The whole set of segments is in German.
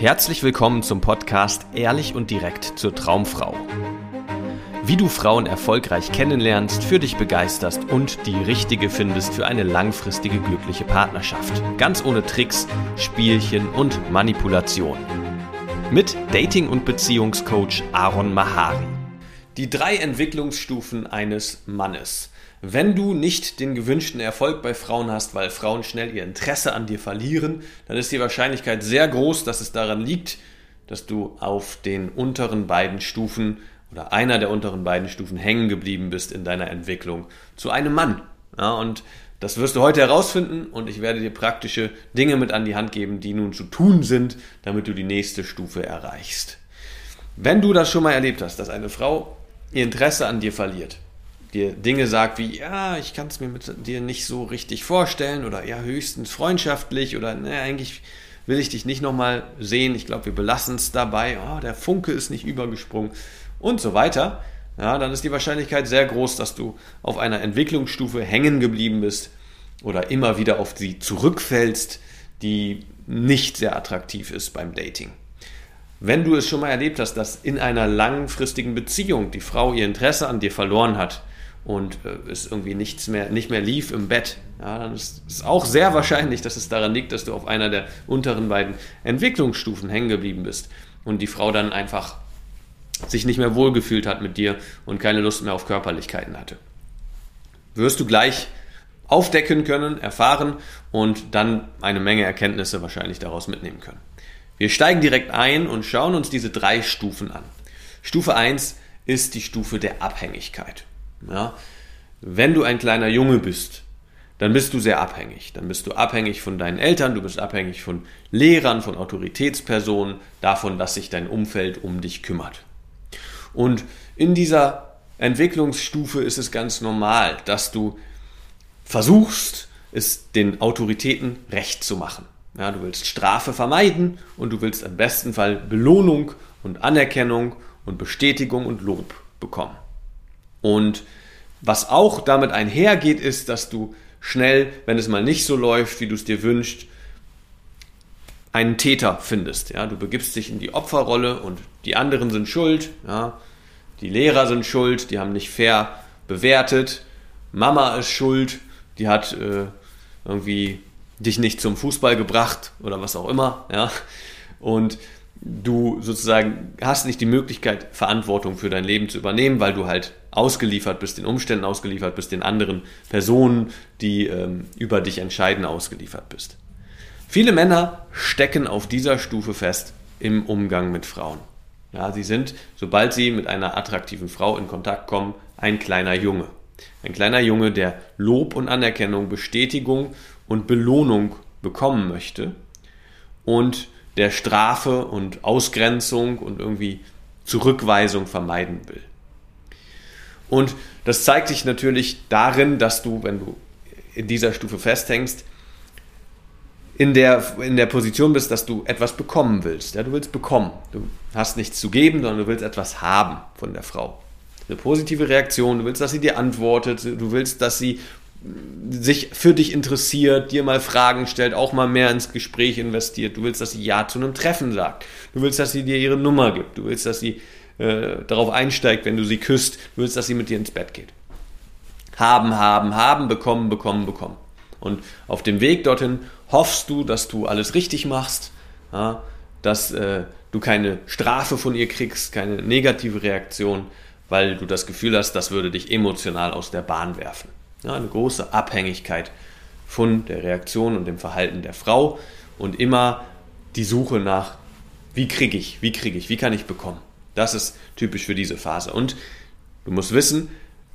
Herzlich willkommen zum Podcast Ehrlich und direkt zur Traumfrau. Wie du Frauen erfolgreich kennenlernst, für dich begeisterst und die richtige findest für eine langfristige glückliche Partnerschaft. Ganz ohne Tricks, Spielchen und Manipulation. Mit Dating- und Beziehungscoach Aaron Mahari. Die drei Entwicklungsstufen eines Mannes. Wenn du nicht den gewünschten Erfolg bei Frauen hast, weil Frauen schnell ihr Interesse an dir verlieren, dann ist die Wahrscheinlichkeit sehr groß, dass es daran liegt, dass du auf den unteren beiden Stufen oder einer der unteren beiden Stufen hängen geblieben bist in deiner Entwicklung zu einem Mann. Ja, und das wirst du heute herausfinden und ich werde dir praktische Dinge mit an die Hand geben, die nun zu tun sind, damit du die nächste Stufe erreichst. Wenn du das schon mal erlebt hast, dass eine Frau ihr Interesse an dir verliert, dir Dinge sagt wie, ja, ich kann es mir mit dir nicht so richtig vorstellen oder ja, höchstens freundschaftlich oder ne, eigentlich will ich dich nicht nochmal sehen, ich glaube, wir belassen es dabei, oh, der Funke ist nicht übergesprungen. Und so weiter, ja, dann ist die Wahrscheinlichkeit sehr groß, dass du auf einer Entwicklungsstufe hängen geblieben bist oder immer wieder auf sie zurückfällst, die nicht sehr attraktiv ist beim Dating. Wenn du es schon mal erlebt hast, dass in einer langfristigen Beziehung die Frau ihr Interesse an dir verloren hat, und äh, es irgendwie nichts mehr, nicht mehr lief im Bett, ja, dann ist es auch sehr wahrscheinlich, dass es daran liegt, dass du auf einer der unteren beiden Entwicklungsstufen hängen geblieben bist und die Frau dann einfach sich nicht mehr wohlgefühlt hat mit dir und keine Lust mehr auf Körperlichkeiten hatte. Wirst du gleich aufdecken können, erfahren und dann eine Menge Erkenntnisse wahrscheinlich daraus mitnehmen können. Wir steigen direkt ein und schauen uns diese drei Stufen an. Stufe 1 ist die Stufe der Abhängigkeit. Ja? Wenn du ein kleiner Junge bist, dann bist du sehr abhängig. Dann bist du abhängig von deinen Eltern, du bist abhängig von Lehrern, von Autoritätspersonen, davon, dass sich dein Umfeld um dich kümmert. Und in dieser Entwicklungsstufe ist es ganz normal, dass du versuchst, es den Autoritäten recht zu machen. Ja, du willst Strafe vermeiden und du willst am besten Fall Belohnung und Anerkennung und Bestätigung und Lob bekommen. Und was auch damit einhergeht, ist, dass du schnell, wenn es mal nicht so läuft, wie du es dir wünschst, einen Täter findest. Ja, du begibst dich in die Opferrolle und die anderen sind schuld. Ja, die Lehrer sind schuld, die haben nicht fair bewertet. Mama ist schuld, die hat äh, irgendwie dich nicht zum Fußball gebracht oder was auch immer. Ja, und du sozusagen hast nicht die Möglichkeit, Verantwortung für dein Leben zu übernehmen, weil du halt ausgeliefert bist, den Umständen ausgeliefert bist, den anderen Personen, die ähm, über dich entscheiden, ausgeliefert bist. Viele Männer stecken auf dieser Stufe fest im Umgang mit Frauen. Ja, sie sind, sobald sie mit einer attraktiven Frau in Kontakt kommen, ein kleiner Junge. Ein kleiner Junge, der Lob und Anerkennung, Bestätigung und Belohnung bekommen möchte und der Strafe und Ausgrenzung und irgendwie Zurückweisung vermeiden will. Und das zeigt sich natürlich darin, dass du, wenn du in dieser Stufe festhängst, in der, in der Position bist, dass du etwas bekommen willst. Ja, du willst bekommen. Du hast nichts zu geben, sondern du willst etwas haben von der Frau. Eine positive Reaktion. Du willst, dass sie dir antwortet. Du willst, dass sie sich für dich interessiert, dir mal Fragen stellt, auch mal mehr ins Gespräch investiert. Du willst, dass sie Ja zu einem Treffen sagt. Du willst, dass sie dir ihre Nummer gibt. Du willst, dass sie äh, darauf einsteigt, wenn du sie küsst. Du willst, dass sie mit dir ins Bett geht. Haben, haben, haben, bekommen, bekommen, bekommen. Und auf dem Weg dorthin hoffst du, dass du alles richtig machst, ja, dass äh, du keine Strafe von ihr kriegst, keine negative Reaktion, weil du das Gefühl hast, das würde dich emotional aus der Bahn werfen. Ja, eine große Abhängigkeit von der Reaktion und dem Verhalten der Frau und immer die Suche nach, wie kriege ich, wie kriege ich, wie kann ich bekommen. Das ist typisch für diese Phase. Und du musst wissen,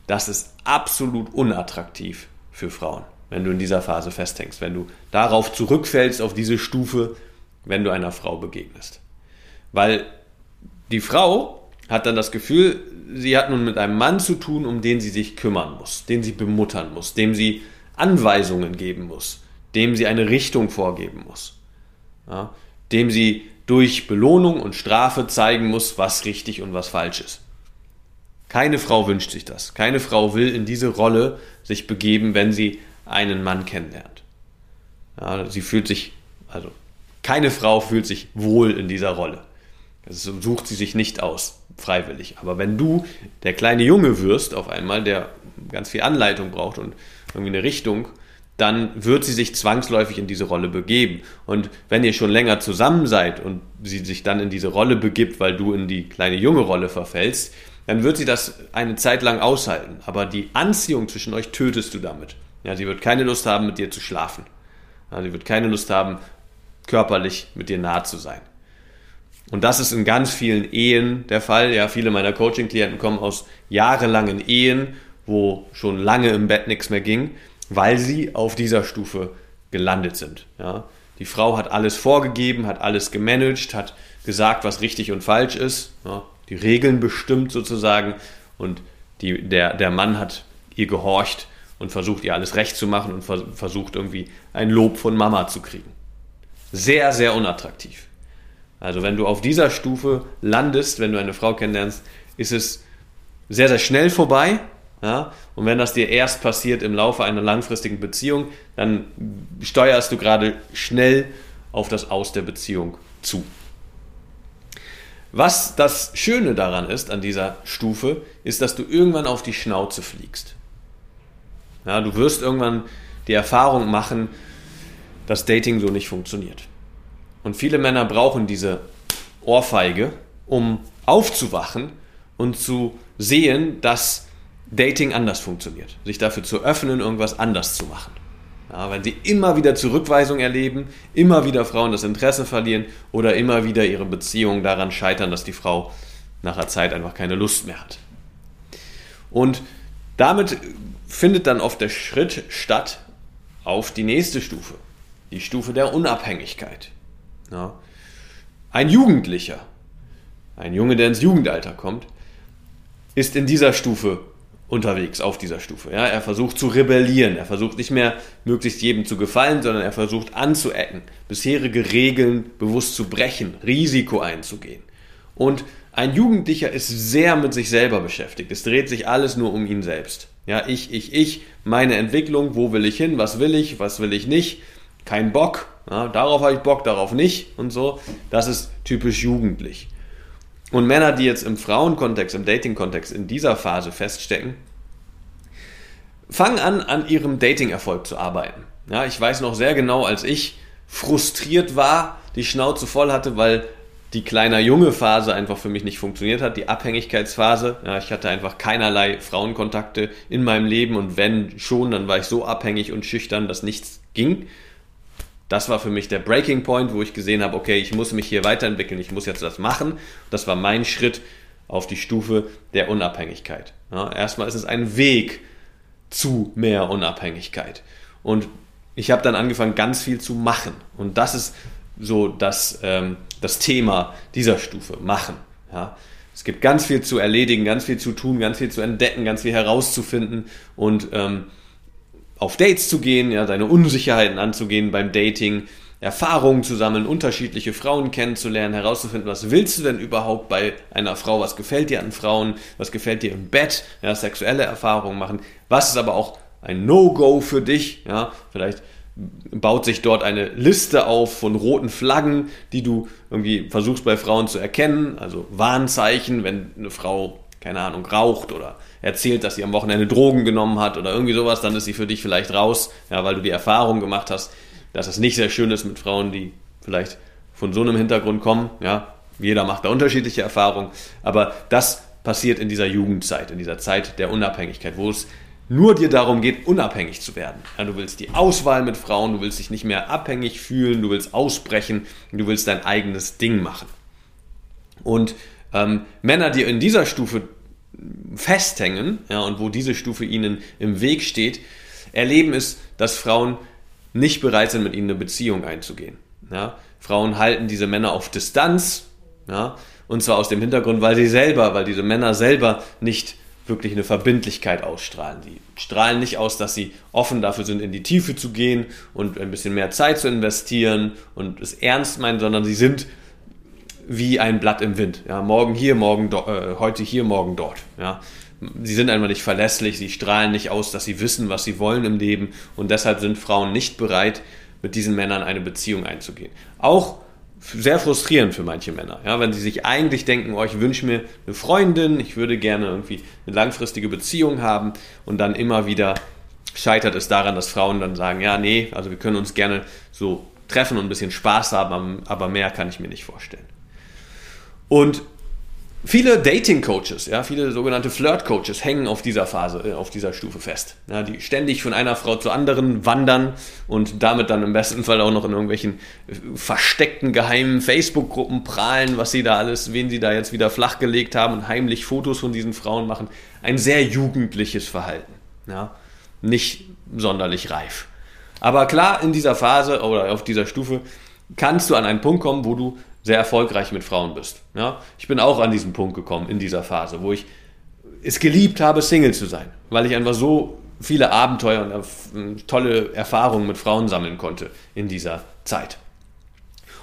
das ist absolut unattraktiv für Frauen, wenn du in dieser Phase festhängst, wenn du darauf zurückfällst, auf diese Stufe, wenn du einer Frau begegnest. Weil die Frau hat dann das Gefühl, sie hat nun mit einem Mann zu tun, um den sie sich kümmern muss, den sie bemuttern muss, dem sie Anweisungen geben muss, dem sie eine Richtung vorgeben muss, ja, dem sie durch Belohnung und Strafe zeigen muss, was richtig und was falsch ist. Keine Frau wünscht sich das. Keine Frau will in diese Rolle sich begeben, wenn sie einen Mann kennenlernt. Ja, sie fühlt sich also keine Frau fühlt sich wohl in dieser Rolle. Das sucht sie sich nicht aus, freiwillig. Aber wenn du der kleine Junge wirst, auf einmal, der ganz viel Anleitung braucht und irgendwie eine Richtung, dann wird sie sich zwangsläufig in diese Rolle begeben. Und wenn ihr schon länger zusammen seid und sie sich dann in diese Rolle begibt, weil du in die kleine junge Rolle verfällst, dann wird sie das eine Zeit lang aushalten. Aber die Anziehung zwischen euch tötest du damit. Ja, sie wird keine Lust haben, mit dir zu schlafen. Ja, sie wird keine Lust haben, körperlich mit dir nahe zu sein. Und das ist in ganz vielen Ehen der Fall. Ja, viele meiner Coaching-Klienten kommen aus jahrelangen Ehen, wo schon lange im Bett nichts mehr ging, weil sie auf dieser Stufe gelandet sind. Ja, die Frau hat alles vorgegeben, hat alles gemanagt, hat gesagt, was richtig und falsch ist, ja, die Regeln bestimmt sozusagen und die, der, der Mann hat ihr gehorcht und versucht ihr alles recht zu machen und versucht irgendwie ein Lob von Mama zu kriegen. Sehr, sehr unattraktiv. Also wenn du auf dieser Stufe landest, wenn du eine Frau kennenlernst, ist es sehr, sehr schnell vorbei. Ja? Und wenn das dir erst passiert im Laufe einer langfristigen Beziehung, dann steuerst du gerade schnell auf das Aus der Beziehung zu. Was das Schöne daran ist, an dieser Stufe, ist, dass du irgendwann auf die Schnauze fliegst. Ja, du wirst irgendwann die Erfahrung machen, dass Dating so nicht funktioniert. Und viele Männer brauchen diese Ohrfeige, um aufzuwachen und zu sehen, dass Dating anders funktioniert. Sich dafür zu öffnen, irgendwas anders zu machen. Ja, wenn sie immer wieder Zurückweisung erleben, immer wieder Frauen das Interesse verlieren oder immer wieder ihre Beziehungen daran scheitern, dass die Frau nach einer Zeit einfach keine Lust mehr hat. Und damit findet dann oft der Schritt statt auf die nächste Stufe, die Stufe der Unabhängigkeit. Ja. Ein Jugendlicher, ein Junge, der ins Jugendalter kommt, ist in dieser Stufe unterwegs, auf dieser Stufe. Ja, er versucht zu rebellieren, er versucht nicht mehr möglichst jedem zu gefallen, sondern er versucht anzuecken, bisherige Regeln bewusst zu brechen, Risiko einzugehen. Und ein Jugendlicher ist sehr mit sich selber beschäftigt. Es dreht sich alles nur um ihn selbst. Ja, ich, ich, ich, meine Entwicklung, wo will ich hin, was will ich, was will ich nicht, kein Bock, ja, darauf habe ich Bock, darauf nicht und so. Das ist typisch jugendlich. Und Männer, die jetzt im Frauenkontext, im Dating-Kontext in dieser Phase feststecken, fangen an, an ihrem Dating-Erfolg zu arbeiten. Ja, ich weiß noch sehr genau, als ich frustriert war, die Schnauze voll hatte, weil die kleiner junge Phase einfach für mich nicht funktioniert hat, die Abhängigkeitsphase. Ja, ich hatte einfach keinerlei Frauenkontakte in meinem Leben und wenn schon, dann war ich so abhängig und schüchtern, dass nichts ging das war für mich der Breaking Point, wo ich gesehen habe, okay, ich muss mich hier weiterentwickeln, ich muss jetzt das machen. Das war mein Schritt auf die Stufe der Unabhängigkeit. Ja, erstmal ist es ein Weg zu mehr Unabhängigkeit. Und ich habe dann angefangen, ganz viel zu machen. Und das ist so das, ähm, das Thema dieser Stufe, machen. Ja. Es gibt ganz viel zu erledigen, ganz viel zu tun, ganz viel zu entdecken, ganz viel herauszufinden. Und ähm, auf Dates zu gehen, ja, seine Unsicherheiten anzugehen beim Dating, Erfahrungen zu sammeln, unterschiedliche Frauen kennenzulernen, herauszufinden, was willst du denn überhaupt bei einer Frau, was gefällt dir an Frauen, was gefällt dir im Bett, ja, sexuelle Erfahrungen machen, was ist aber auch ein No-Go für dich, ja, vielleicht baut sich dort eine Liste auf von roten Flaggen, die du irgendwie versuchst bei Frauen zu erkennen, also Warnzeichen, wenn eine Frau keine Ahnung, raucht oder erzählt, dass sie am Wochenende Drogen genommen hat oder irgendwie sowas, dann ist sie für dich vielleicht raus, ja, weil du die Erfahrung gemacht hast, dass es nicht sehr schön ist mit Frauen, die vielleicht von so einem Hintergrund kommen, ja. Jeder macht da unterschiedliche Erfahrungen, aber das passiert in dieser Jugendzeit, in dieser Zeit der Unabhängigkeit, wo es nur dir darum geht, unabhängig zu werden. Ja, du willst die Auswahl mit Frauen, du willst dich nicht mehr abhängig fühlen, du willst ausbrechen, du willst dein eigenes Ding machen. Und ähm, Männer, die in dieser Stufe festhängen ja, und wo diese Stufe ihnen im Weg steht, erleben es, dass Frauen nicht bereit sind, mit ihnen eine Beziehung einzugehen. Ja. Frauen halten diese Männer auf Distanz, ja, und zwar aus dem Hintergrund, weil sie selber, weil diese Männer selber nicht wirklich eine Verbindlichkeit ausstrahlen. Die strahlen nicht aus, dass sie offen dafür sind, in die Tiefe zu gehen und ein bisschen mehr Zeit zu investieren und es ernst meinen, sondern sie sind wie ein Blatt im Wind. Ja, morgen hier, morgen äh, heute hier, morgen dort. Ja. Sie sind einfach nicht verlässlich, sie strahlen nicht aus, dass sie wissen, was sie wollen im Leben und deshalb sind Frauen nicht bereit, mit diesen Männern eine Beziehung einzugehen. Auch sehr frustrierend für manche Männer, ja, wenn sie sich eigentlich denken, oh, ich wünsche mir eine Freundin, ich würde gerne irgendwie eine langfristige Beziehung haben und dann immer wieder scheitert es daran, dass Frauen dann sagen, ja, nee, also wir können uns gerne so treffen und ein bisschen Spaß haben, aber mehr kann ich mir nicht vorstellen. Und Viele Dating-Coaches, ja, viele sogenannte Flirt-Coaches hängen auf dieser Phase, äh, auf dieser Stufe fest. Ja, die ständig von einer Frau zur anderen wandern und damit dann im besten Fall auch noch in irgendwelchen äh, versteckten geheimen Facebook-Gruppen prahlen, was sie da alles, wen sie da jetzt wieder flachgelegt haben und heimlich Fotos von diesen Frauen machen. Ein sehr jugendliches Verhalten. Ja, nicht sonderlich reif. Aber klar, in dieser Phase oder auf dieser Stufe kannst du an einen Punkt kommen, wo du sehr erfolgreich mit Frauen bist. Ja? Ich bin auch an diesen Punkt gekommen in dieser Phase, wo ich es geliebt habe, Single zu sein, weil ich einfach so viele Abenteuer und tolle Erfahrungen mit Frauen sammeln konnte in dieser Zeit.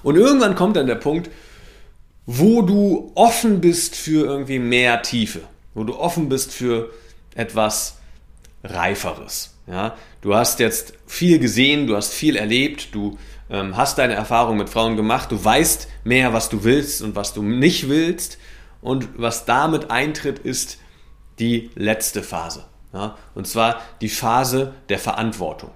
Und irgendwann kommt dann der Punkt, wo du offen bist für irgendwie mehr Tiefe, wo du offen bist für etwas Reiferes. Ja? Du hast jetzt viel gesehen, du hast viel erlebt, du ähm, hast deine Erfahrung mit Frauen gemacht, du weißt mehr, was du willst und was du nicht willst. Und was damit eintritt, ist die letzte Phase. Ja? Und zwar die Phase der Verantwortung.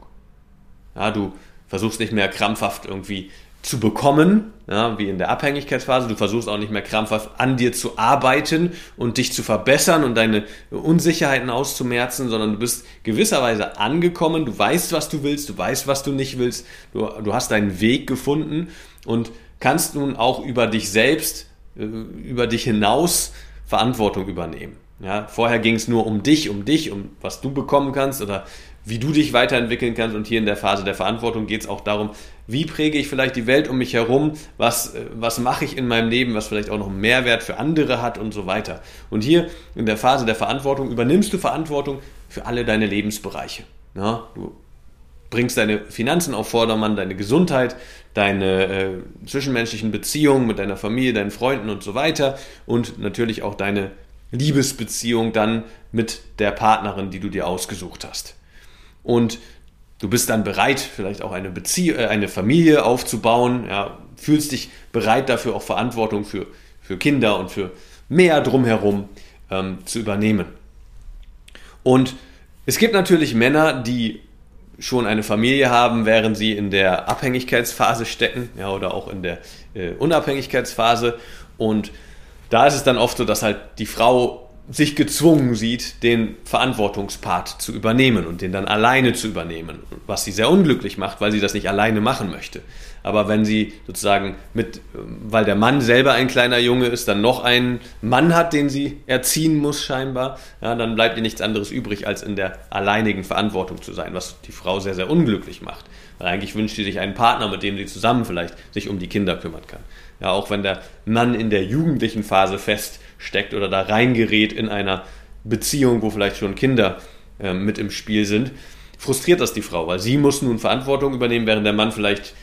Ja, du versuchst nicht mehr krampfhaft irgendwie zu bekommen, ja, wie in der Abhängigkeitsphase. Du versuchst auch nicht mehr krampfhaft an dir zu arbeiten und dich zu verbessern und deine Unsicherheiten auszumerzen, sondern du bist gewisserweise angekommen, du weißt, was du willst, du weißt, was du nicht willst, du, du hast deinen Weg gefunden und kannst nun auch über dich selbst, äh, über dich hinaus Verantwortung übernehmen. Ja, vorher ging es nur um dich, um dich, um was du bekommen kannst oder wie du dich weiterentwickeln kannst. Und hier in der Phase der Verantwortung geht es auch darum, wie präge ich vielleicht die Welt um mich herum, was, äh, was mache ich in meinem Leben, was vielleicht auch noch einen Mehrwert für andere hat und so weiter. Und hier in der Phase der Verantwortung übernimmst du Verantwortung für alle deine Lebensbereiche. Ja, du bringst deine Finanzen auf Vordermann, deine Gesundheit, deine äh, zwischenmenschlichen Beziehungen mit deiner Familie, deinen Freunden und so weiter und natürlich auch deine Liebesbeziehung dann mit der Partnerin, die du dir ausgesucht hast. Und du bist dann bereit, vielleicht auch eine Beziehung, äh, eine Familie aufzubauen, ja, fühlst dich bereit dafür auch Verantwortung für, für Kinder und für mehr drumherum ähm, zu übernehmen. Und es gibt natürlich Männer, die schon eine Familie haben, während sie in der Abhängigkeitsphase stecken, ja, oder auch in der äh, Unabhängigkeitsphase. Und da ist es dann oft so, dass halt die Frau sich gezwungen sieht, den Verantwortungspart zu übernehmen und den dann alleine zu übernehmen, was sie sehr unglücklich macht, weil sie das nicht alleine machen möchte. Aber wenn sie sozusagen mit, weil der Mann selber ein kleiner Junge ist, dann noch einen Mann hat, den sie erziehen muss scheinbar, ja, dann bleibt ihr nichts anderes übrig, als in der alleinigen Verantwortung zu sein, was die Frau sehr, sehr unglücklich macht. Weil eigentlich wünscht sie sich einen Partner, mit dem sie zusammen vielleicht sich um die Kinder kümmern kann. Ja, auch wenn der Mann in der jugendlichen Phase feststeckt oder da reingerät in einer Beziehung, wo vielleicht schon Kinder äh, mit im Spiel sind, frustriert das die Frau, weil sie muss nun Verantwortung übernehmen, während der Mann vielleicht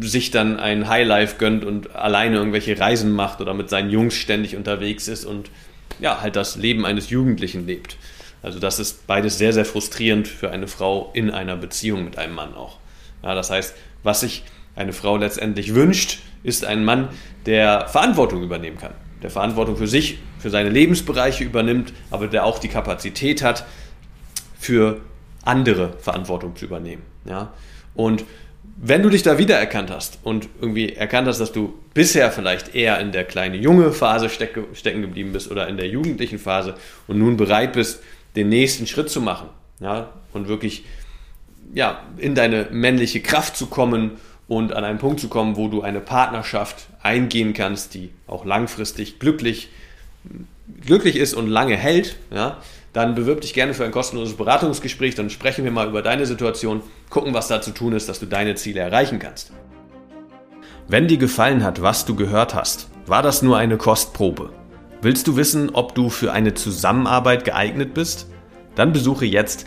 sich dann ein Highlife gönnt und alleine irgendwelche Reisen macht oder mit seinen Jungs ständig unterwegs ist und ja, halt das Leben eines Jugendlichen lebt. Also das ist beides sehr, sehr frustrierend für eine Frau in einer Beziehung mit einem Mann auch. Ja, das heißt, was sich eine Frau letztendlich wünscht, ist ein Mann, der Verantwortung übernehmen kann, der Verantwortung für sich, für seine Lebensbereiche übernimmt, aber der auch die Kapazität hat, für andere Verantwortung zu übernehmen. Ja? Und wenn du dich da wiedererkannt hast und irgendwie erkannt hast, dass du bisher vielleicht eher in der kleinen junge Phase stecken geblieben bist oder in der jugendlichen Phase und nun bereit bist, den nächsten Schritt zu machen ja, und wirklich ja, in deine männliche Kraft zu kommen und an einen Punkt zu kommen, wo du eine Partnerschaft eingehen kannst, die auch langfristig glücklich, glücklich ist und lange hält, ja, dann bewirb dich gerne für ein kostenloses Beratungsgespräch, dann sprechen wir mal über deine Situation, gucken, was da zu tun ist, dass du deine Ziele erreichen kannst. Wenn dir gefallen hat, was du gehört hast, war das nur eine Kostprobe. Willst du wissen, ob du für eine Zusammenarbeit geeignet bist? Dann besuche jetzt